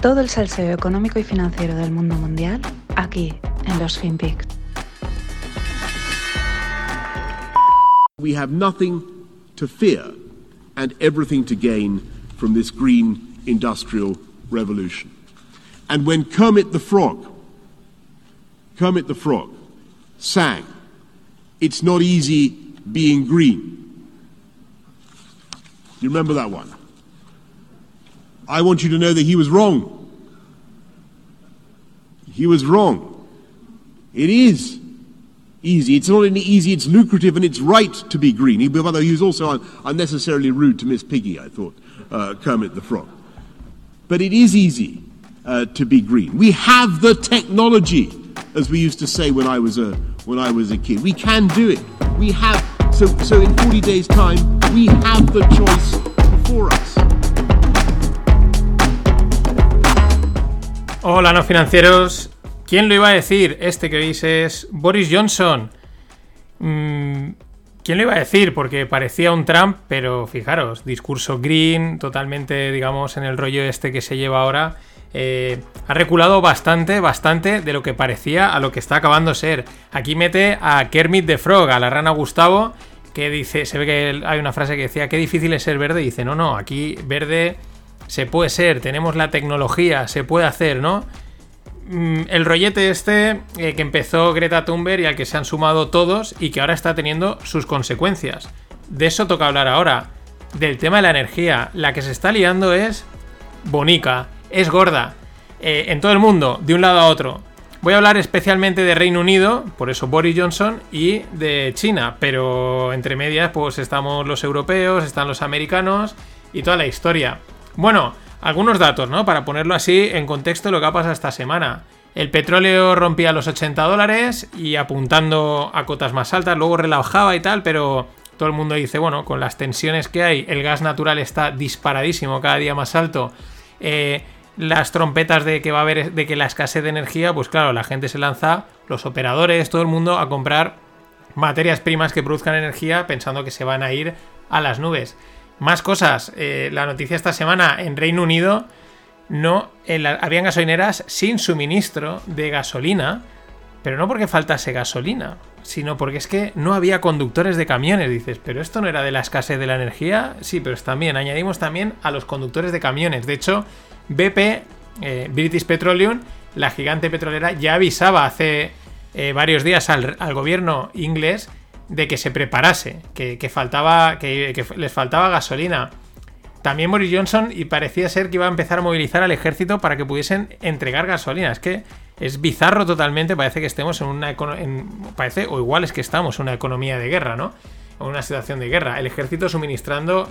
Todo el salseo económico y financiero del mundo mundial aquí en los FinPix. We have nothing to fear and everything to gain from this green industrial revolution. And when Kermit the Frog, Kermit the Frog, sang, It's not easy being green. You remember that one? I want you to know that he was wrong. He was wrong. It is easy. It's not only easy, it's lucrative and it's right to be green. He, although he was also un- unnecessarily rude to Miss Piggy, I thought, uh, Kermit the Frog. But it is easy uh, to be green. We have the technology, as we used to say when I was a, when I was a kid. We can do it. We have, so, so in 40 days' time, we have the choice before us. Hola, no financieros. ¿Quién lo iba a decir? Este que veis es Boris Johnson. Mm, ¿Quién lo iba a decir? Porque parecía un Trump, pero fijaros, discurso green, totalmente, digamos, en el rollo este que se lleva ahora. Eh, ha reculado bastante, bastante de lo que parecía a lo que está acabando ser. Aquí mete a Kermit the Frog, a la rana Gustavo, que dice, se ve que hay una frase que decía, qué difícil es ser verde. Y dice, no, no, aquí verde se puede ser, tenemos la tecnología, se puede hacer, ¿no? Mm, El rollete este eh, que empezó Greta Thunberg y al que se han sumado todos y que ahora está teniendo sus consecuencias. De eso toca hablar ahora. Del tema de la energía. La que se está liando es bonica, es gorda. eh, en todo el mundo, de un lado a otro. Voy a hablar especialmente de Reino Unido, por eso Boris Johnson, y de China, pero entre medias pues estamos los europeos, están los americanos y toda la historia. Bueno, algunos datos, ¿no? Para ponerlo así en contexto lo que ha pasado esta semana. El petróleo rompía los 80 dólares y apuntando a cotas más altas, luego relajaba y tal, pero todo el mundo dice, bueno, con las tensiones que hay, el gas natural está disparadísimo, cada día más alto. Eh, las trompetas de que va a haber de que la escasez de energía, pues claro, la gente se lanza, los operadores, todo el mundo a comprar materias primas que produzcan energía pensando que se van a ir a las nubes. Más cosas, eh, la noticia esta semana en Reino Unido no en habían gasolineras sin suministro de gasolina, pero no porque faltase gasolina, sino porque es que no había conductores de camiones. Dices, pero esto no era de la escasez de la energía. Sí, pero también añadimos también a los conductores de camiones. De hecho, BP, eh, British Petroleum, la gigante petrolera, ya avisaba hace eh, varios días al gobierno inglés de que se preparase, que, faltaba, que, les faltaba gasolina. También Boris Johnson y parecía ser que iba a empezar a movilizar al ejército para que pudiesen entregar gasolina. Es que es bizarro totalmente, parece que estemos en una en- parece o igual es que estamos en una economía de guerra, ¿no? En una situación de guerra. El ejército suministrando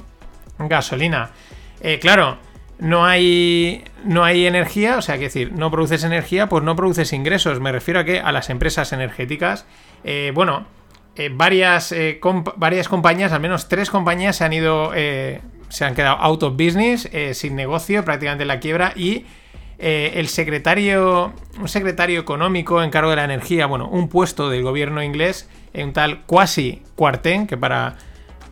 gasolina. Eh, claro, no hay no hay energía, o sea, que decir, no produces energía, pues no produces ingresos. Me refiero a que a las empresas energéticas, eh, bueno, eh, varias, eh, varias compañías, al menos tres compañías se han ido, eh, se han quedado out of business, sin negocio, prácticamente en la quiebra y el secretario, un secretario económico en cargo de la energía, bueno, un puesto del gobierno inglés, un tal Quasi Cuartén, que para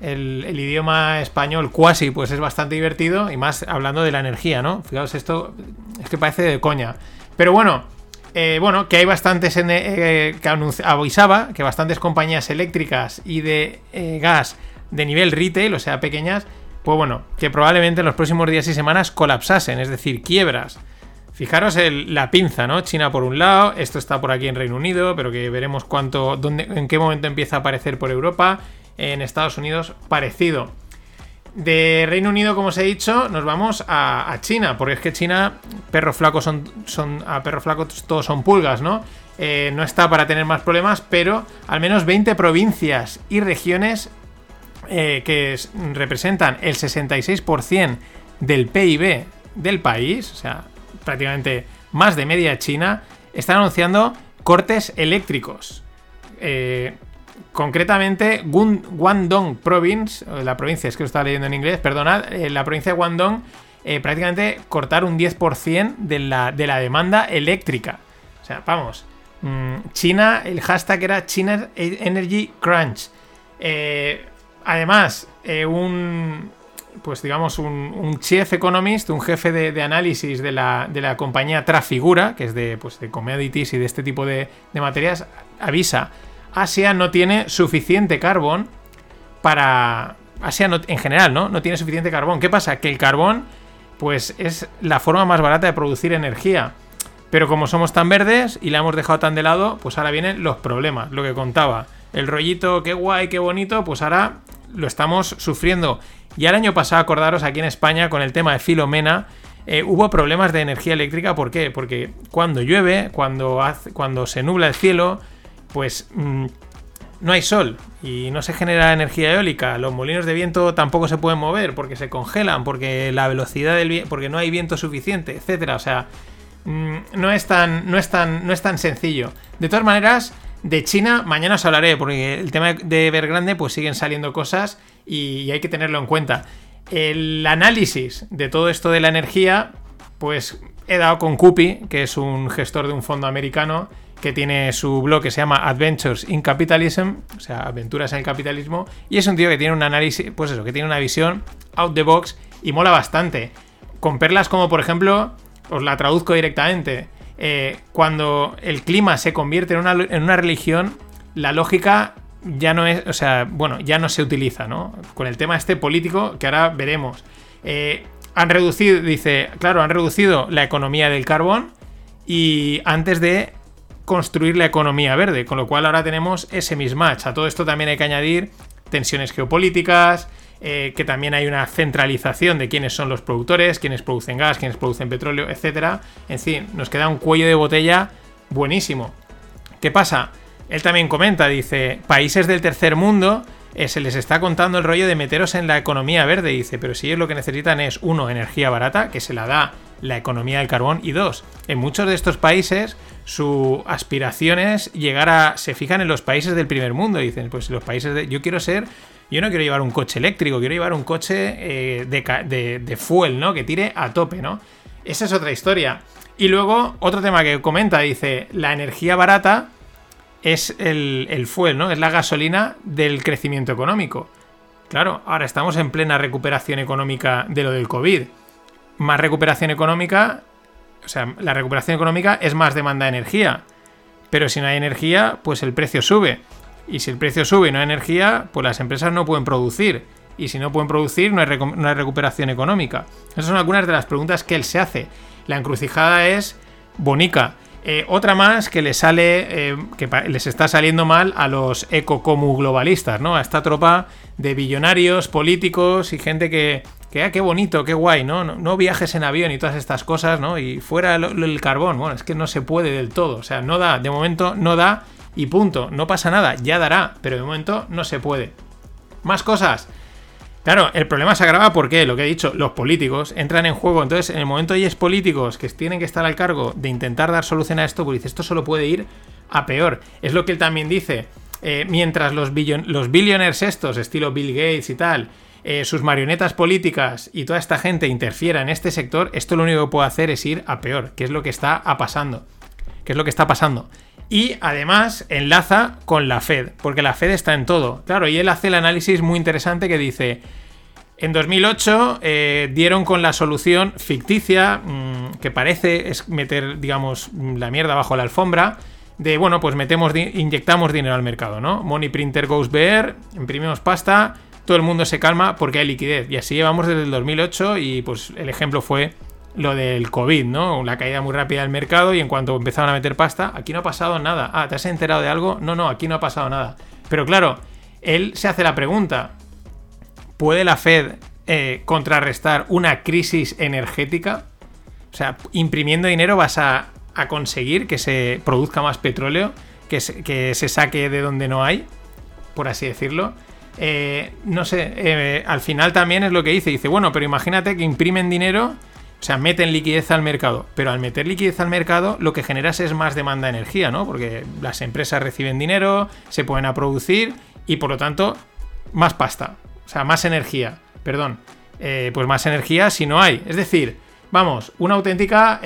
el, el idioma español quasi pues es bastante divertido y más hablando de la energía, ¿no? Fijaos, esto es que parece de coña. Pero bueno, eh, bueno, que hay bastantes, en- eh, que avisaba que bastantes compañías eléctricas y de eh, gas de nivel retail, o sea, pequeñas, pues bueno, que probablemente en los próximos días y semanas colapsasen, es decir, quiebras. Fijaros el- la pinza, ¿no? China por un lado, esto está por aquí en Reino Unido, pero que veremos cuánto, dónde, en qué momento empieza a aparecer por Europa. En Estados Unidos, parecido. De Reino Unido, como os he dicho, nos vamos a, China, porque es que China, perros flacos son. A perros flacos todos son pulgas, ¿no? Eh, no está para tener más problemas, pero al menos 20 provincias y regiones eh, que es- representan el 66% del PIB del país, o sea, prácticamente más de media China, están anunciando cortes eléctricos. Eh, concretamente, Guangdong Province, o la provincia, es que lo estaba leyendo en inglés, perdonad, eh, la provincia de Guangdong, eh, prácticamente cortar un 10% de la, de la demanda eléctrica. O sea, vamos. mm, China, el hashtag era China Energy Crunch. Eh, además, eh, un, pues digamos, un, un chief economist, un jefe de, análisis de la, de la, compañía Trafigura, que es de, pues, de commodities y de este tipo de materias, avisa, Asia no tiene suficiente carbón para... Asia no, en general, ¿no? No tiene suficiente carbón. ¿Qué pasa? Que el carbón, pues es la forma más barata de producir energía. Pero como somos tan verdes y la hemos dejado tan de lado, pues ahora vienen los problemas, lo que contaba. El rollito, qué guay, qué bonito, pues ahora lo estamos sufriendo. Ya el año pasado, acordaros, aquí en España, con el tema de Filomena, eh, hubo problemas de energía eléctrica. ¿Por qué? Porque cuando llueve, cuando, hace, cuando se nubla el cielo, pues mmm, no hay sol y no se genera energía eólica. Los molinos de viento tampoco se pueden mover porque se congelan, porque la velocidad del viento, porque no hay viento suficiente, etcétera. O sea, mmm, no, es tan, no, es tan, no es tan sencillo. De todas maneras, de China mañana os hablaré, porque el tema de Evergrande pues siguen saliendo cosas y, y hay que tenerlo en cuenta. El análisis de todo esto de la energía, pues he dado con Cupi, que es un gestor de un fondo americano que tiene su blog que se llama Adventures in Capitalism, o sea, aventuras en el capitalismo, y es un tío que tiene un análisis, pues eso, que tiene una visión out the box y mola bastante. Con perlas como, por ejemplo, os la traduzco directamente, eh, cuando el clima se convierte en una, en una religión, la lógica ya no es, o sea, bueno, ya no se utiliza, ¿no? Con el tema este político que ahora veremos. Eh, han reducido, dice, claro, han reducido la economía del carbón y antes de construir la economía verde, con lo cual ahora tenemos ese mismatch. A todo esto también hay que añadir tensiones geopolíticas, eh, que también hay una centralización de quiénes son los productores, quiénes producen gas, quiénes producen petróleo, etc. En fin, nos queda un cuello de botella buenísimo. ¿Qué pasa? Él también comenta, dice, países del tercer mundo eh, se les está contando el rollo de meteros en la economía verde. Dice, pero si ellos lo que necesitan es, uno, energía barata, que se la da la economía del carbón, y dos, en muchos de estos países su aspiración es llegar a... se fijan en los países del primer mundo, dicen, pues los países de... Yo quiero ser... Yo no quiero llevar un coche eléctrico, quiero llevar un coche eh, de, de, de fuel, ¿no? Que tire a tope, ¿no? Esa es otra historia. Y luego, otro tema que comenta, dice, la energía barata es el, el, fuel, ¿no? Es la gasolina del crecimiento económico. Claro, ahora estamos en plena recuperación económica de lo del COVID. Más recuperación económica, o sea, la recuperación económica es más demanda de energía. Pero si no hay energía, pues el precio sube. Y si el precio sube y no hay energía, pues las empresas no pueden producir. Y si no pueden producir, no hay, recuperación económica. Esas son algunas de las preguntas que él se hace. La encrucijada es bonica. Eh, otra más que le sale, eh, que les está saliendo mal a los ecocomu globalistas, ¿no? A esta tropa de billonarios, políticos y gente que, que ah, qué bonito, qué guay, ¿no? ¿no? viajes en avión y todas estas cosas, ¿no? Y fuera el, carbón, bueno, es que no se puede del todo, o sea, no da, de momento no da y punto, no pasa nada, ya dará, pero de momento no se puede. Más cosas. Claro, el problema se agrava porque, lo que he dicho, los políticos entran en juego. Entonces, en el momento hay es políticos que tienen que estar al cargo de intentar dar solución a esto, pues dice, esto solo puede ir a peor. Es lo que él también dice. Eh, mientras los, los billionaires estos, estilo Bill Gates y tal, eh, sus marionetas políticas y toda esta gente interfiera en este sector, esto lo único que puede hacer es ir a peor, que es lo que está pasando. ¿Qué es lo que está pasando? Y además enlaza con la Fed, porque la Fed está en todo. Claro, y él hace el análisis muy interesante que dice, en 2008 eh, dieron con la solución ficticia, mmm, que parece es meter, digamos, la mierda bajo la alfombra, de, bueno, pues metemos, inyectamos dinero al mercado, ¿no? Money printer goes bear, imprimimos pasta, todo el mundo se calma porque hay liquidez. Y así llevamos desde el 2008 y pues el ejemplo fue lo del COVID, ¿no? La caída muy rápida del mercado y en cuanto empezaron a meter pasta, aquí no ha pasado nada. Ah, ¿te has enterado de algo? No, no, aquí no ha pasado nada. Pero claro, él se hace la pregunta, ¿puede la Fed eh, contrarrestar una crisis energética? O sea, imprimiendo dinero vas a, conseguir que se produzca más petróleo, que se, saque de donde no hay, por así decirlo. Eh, no sé, eh, al final también es lo que dice. Dice, bueno, pero imagínate que imprimen dinero o sea, meten liquidez al mercado. Pero al meter liquidez al mercado, lo que generas es más demanda de energía, ¿no? Porque las empresas reciben dinero, se pueden a producir y por lo tanto, más pasta. O sea, más energía. Perdón. Eh, pues más energía si no hay. Es decir, vamos, una auténtica.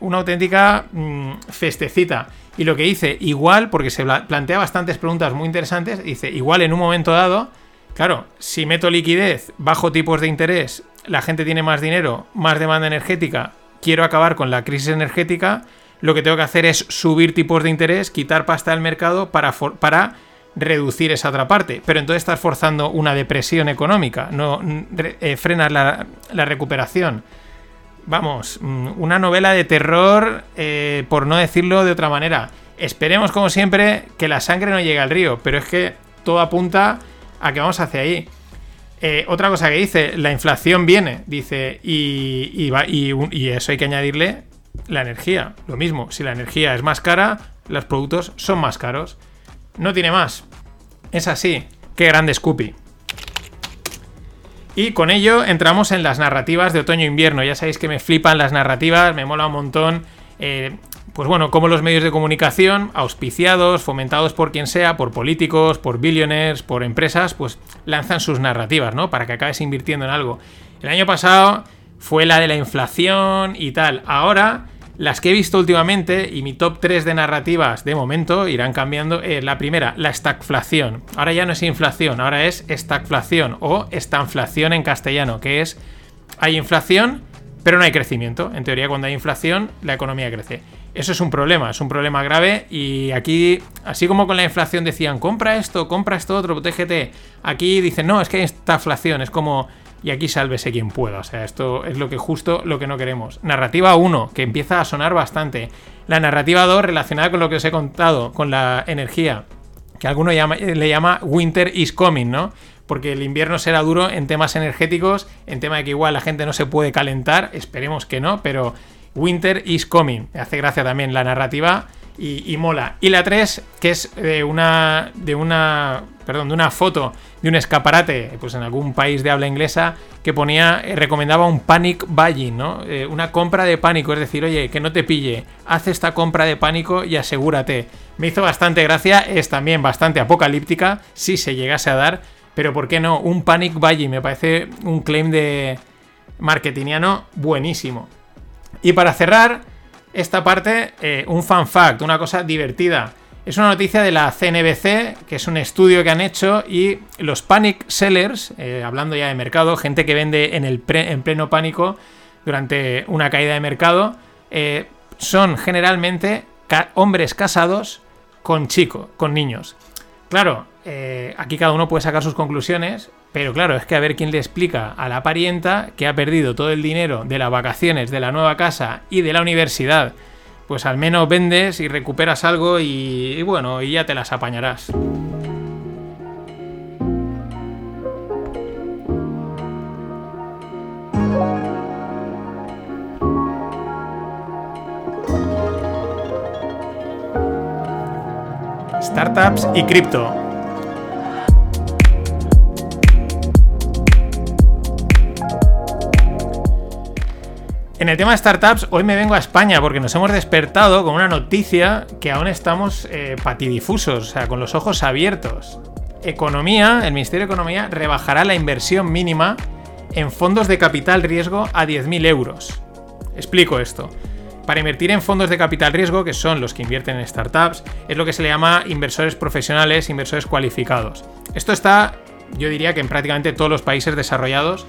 Una auténtica mmm, festecita. Y lo que dice, igual, porque se plantea bastantes preguntas muy interesantes, dice, igual en un momento dado Claro, si meto liquidez, bajo tipos de interés, la gente tiene más dinero, más demanda energética, quiero acabar con la crisis energética, lo que tengo que hacer es subir tipos de interés, quitar pasta del mercado para, para reducir esa otra parte. Pero entonces estás forzando una depresión económica, no eh, frenas la, recuperación. Vamos, mm, una novela de terror, eh, por no decirlo de otra manera. Esperemos, como siempre, que la sangre no llegue al río, pero es que todo apunta a que vamos hacia ahí. Eh, otra cosa que dice, la inflación viene, dice, y, eso hay que añadirle la energía. Lo mismo, si la energía es más cara, los productos son más caros. No tiene más. Es así. Qué grande Scoopy. Y con ello entramos en las narrativas de otoño-invierno. Ya sabéis que me flipan las narrativas, me mola un montón. Eh, pues bueno, como los medios de comunicación, auspiciados, fomentados por quien sea, por políticos, por billionaires, por empresas, pues lanzan sus narrativas, ¿no? Para que acabes invirtiendo en algo. El año pasado fue la de la inflación y tal. Ahora las que he visto últimamente y mi top 3 de narrativas de momento irán cambiando. Eh, la primera, la stagflación. Ahora ya no es inflación, ahora es stagflación o estanflación en castellano, que es hay inflación, pero no hay crecimiento. En teoría, cuando hay inflación, la economía crece. Eso es un problema, es un problema grave y aquí, así como con la inflación decían, compra esto, compra esto otro, protégete, aquí dicen, no, es que hay inflación, es como y aquí sálvese quien pueda. O sea, esto es lo que justo lo que no queremos. Narrativa 1, que empieza a sonar bastante. La narrativa 2, relacionada con lo que os he contado, con la energía, que alguno le llama Winter is coming, ¿no? Porque el invierno será duro en temas energéticos, en tema de que igual la gente no se puede calentar, esperemos que no, pero Winter is coming. Me hace gracia también la narrativa y, mola. Y la 3, que es de una, de una, perdón, de una foto de un escaparate, pues en algún país de habla inglesa, que ponía, eh, recomendaba un panic buying, ¿no? Eh, una compra de pánico, es decir, oye, que no te pille, haz esta compra de pánico y asegúrate. Me hizo bastante gracia, es también bastante apocalíptica, si se llegase a dar, pero ¿por qué no? Un panic buying, me parece un claim de marketingiano buenísimo. Y para cerrar, esta parte, eh, un fan fact, una cosa divertida. Es una noticia de la CNBC, que es un estudio que han hecho, y los panic sellers, eh, hablando ya de mercado, gente que vende en, el en pleno pánico durante una caída de mercado, eh, son generalmente hombres casados con chicos, con niños. Claro, aquí cada uno puede sacar sus conclusiones, pero claro, es que a ver quién le explica a la parienta que ha perdido todo el dinero de las vacaciones, de la nueva casa y de la universidad. Pues al menos vendes y recuperas algo y, bueno, y ya te las apañarás. Startups y cripto. En el tema de startups, hoy me vengo a España porque nos hemos despertado con una noticia que aún estamos eh, patidifusos, o sea, con los ojos abiertos. Economía, el Ministerio de Economía rebajará la inversión mínima en fondos de capital riesgo a 10.000 euros. Explico esto. Para invertir en fondos de capital riesgo, que son los que invierten en startups, es lo que se le llama inversores profesionales, inversores cualificados. Esto está, yo diría que en prácticamente todos los países desarrollados,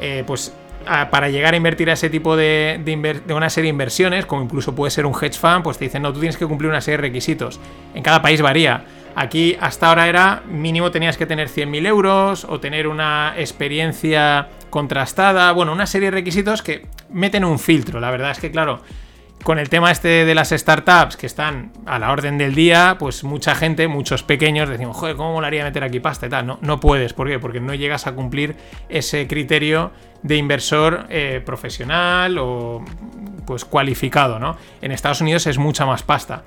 eh, pues para llegar a invertir a ese tipo de, de, una serie de inversiones, como incluso puede ser un hedge fund, pues te dicen, no, tú tienes que cumplir una serie de requisitos. En cada país varía. Aquí hasta ahora era mínimo tenías que tener 100.000 euros o tener una experiencia contrastada, bueno, una serie de requisitos que meten un filtro. La verdad es que, claro, con el tema este de las startups que están a la orden del día, pues mucha gente, muchos pequeños, decimos, joder, ¿cómo molaría meter aquí pasta y tal? No, no puedes, ¿por qué? Porque no llegas a cumplir ese criterio de inversor eh, profesional o pues cualificado, ¿no? En Estados Unidos es mucha más pasta.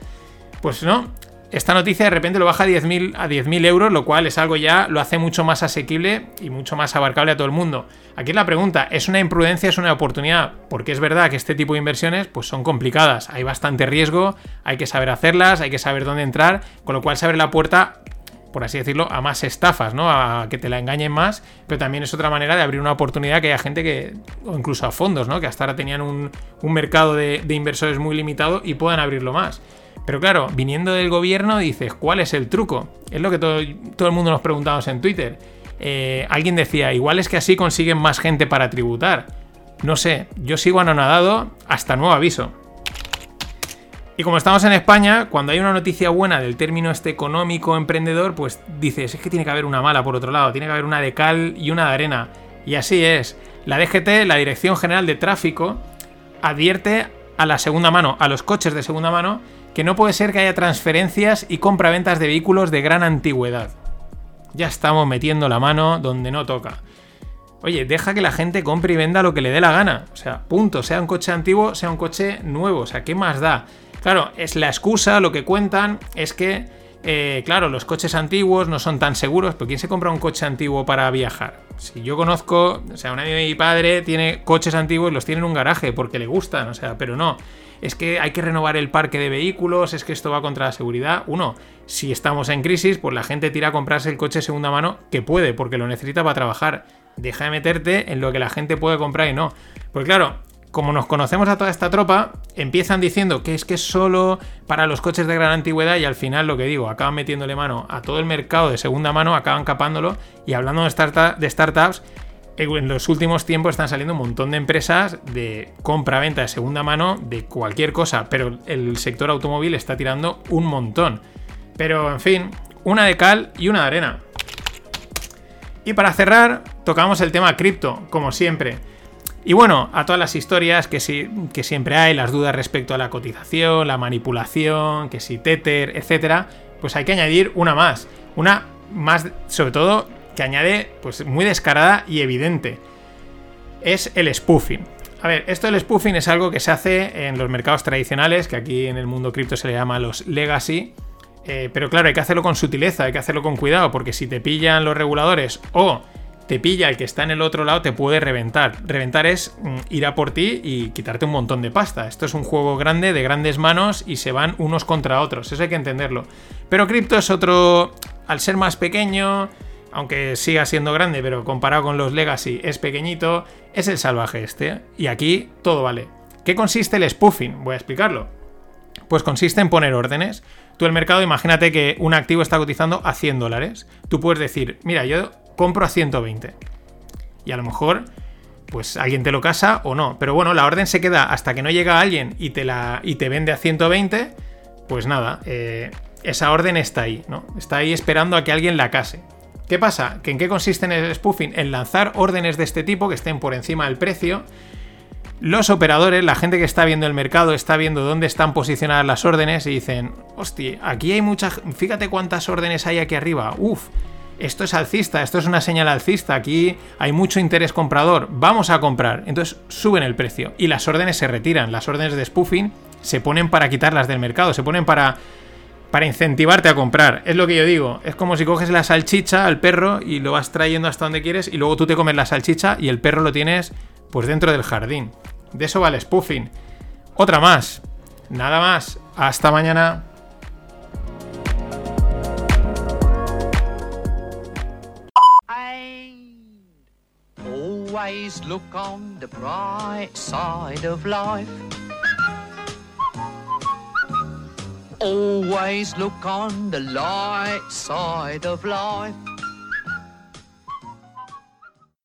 Pues no, esta noticia de repente lo baja a 10.000 a 10.000 euros, lo cual es algo ya, lo hace mucho más asequible y mucho más abarcable a todo el mundo. Aquí la pregunta, ¿es una imprudencia, es una oportunidad? Porque es verdad que este tipo de inversiones pues son complicadas, hay bastante riesgo, hay que saber hacerlas, hay que saber dónde entrar, con lo cual se abre la puerta por así decirlo, a más estafas, ¿no? A que te la engañen más, pero también es otra manera de abrir una oportunidad que haya gente que, o incluso a fondos, ¿no? Que hasta ahora tenían un, mercado de, inversores muy limitado y puedan abrirlo más. Pero claro, viniendo del gobierno dices, ¿cuál es el truco? Es lo que todo, todo el mundo nos preguntamos en Twitter. Eh, alguien decía, igual es que así consiguen más gente para tributar. No sé, yo sigo anonadado hasta nuevo aviso. Y como estamos en España, cuando hay una noticia buena del término este económico emprendedor, pues dices, es que tiene que haber una mala por otro lado, tiene que haber una de cal y una de arena. Y así es. La DGT, la Dirección General de Tráfico, advierte a la segunda mano, a los coches de segunda mano, que no puede ser que haya transferencias y compraventas de vehículos de gran antigüedad. Ya estamos metiendo la mano donde no toca. Oye, deja que la gente compre y venda lo que le dé la gana. O sea, punto. Sea un coche antiguo, sea un coche nuevo. O sea, ¿qué más da? Claro, es la excusa, lo que cuentan es que, eh, claro, los coches antiguos no son tan seguros, pero ¿quién se compra un coche antiguo para viajar? Si yo conozco, o sea, un amigo de mi padre tiene coches antiguos los tiene en un garaje porque le gustan, o sea, pero no. Es que hay que renovar el parque de vehículos, es que esto va contra la seguridad. Uno, si estamos en crisis, pues la gente tira a comprarse el coche de segunda mano que puede, porque lo necesita para trabajar. Deja de meterte en lo que la gente puede comprar y no. Pues claro, como nos conocemos a toda esta tropa, empiezan diciendo que es que es solo para los coches de gran antigüedad y al final lo que digo, acaban metiéndole mano a todo el mercado de segunda mano, acaban capándolo y hablando de, startups, en los últimos tiempos están saliendo un montón de empresas de compra-venta de segunda mano de cualquier cosa, pero el sector automóvil está tirando un montón. Pero en fin, una de cal y una de arena. Y para cerrar, tocamos el tema cripto, como siempre. Y bueno, a todas las historias que, que siempre hay, las dudas respecto a la cotización, la manipulación, que si Tether, etcétera, pues hay que añadir una más. Una más, sobre todo, que añade, pues muy descarada y evidente. Es el spoofing. A ver, esto del spoofing es algo que se hace en los mercados tradicionales, que aquí en el mundo cripto se le llama los legacy. Eh, pero claro, hay que hacerlo con sutileza, hay que hacerlo con cuidado, porque si te pillan los reguladores o te pilla el que está en el otro lado, te puede reventar. Reventar es mm, ir a por ti y quitarte un montón de pasta. Esto es un juego grande, de grandes manos y se van unos contra otros. Eso hay que entenderlo. Pero cripto es otro. Al ser más pequeño, aunque siga siendo grande, pero comparado con los Legacy es pequeñito, es el salvaje este. Y aquí todo vale. ¿Qué consiste el spoofing? Voy a explicarlo. Pues consiste en poner órdenes. Tú el mercado, imagínate que un activo está cotizando a 100 dólares. Tú puedes decir, mira, yo compro a 120. Y a lo mejor, pues alguien te lo casa o no. Pero bueno, la orden se queda hasta que no llega alguien y te, la, y te vende a 120. Pues nada, eh, esa orden está ahí, ¿no? Está ahí esperando a que alguien la case. ¿Qué pasa? ¿Que ¿En qué consiste en el spoofing? En lanzar órdenes de este tipo que estén por encima del precio. Los operadores, la gente que está viendo el mercado, está viendo dónde están posicionadas las órdenes y dicen, hostia, aquí hay muchas, fíjate cuántas órdenes hay aquí arriba, uf, esto es alcista, esto es una señal alcista, aquí hay mucho interés comprador, vamos a comprar. Entonces suben el precio y las órdenes se retiran, las órdenes de spoofing se ponen para quitarlas del mercado, se ponen para, para incentivarte a comprar. Es lo que yo digo, es como si coges la salchicha al perro y lo vas trayendo hasta donde quieres y luego tú te comes la salchicha y el perro lo tienes pues dentro del jardín. De eso vale spoofing. Otra más. Nada más. Hasta mañana. always look on the bright side of life. Always look on the light side of life.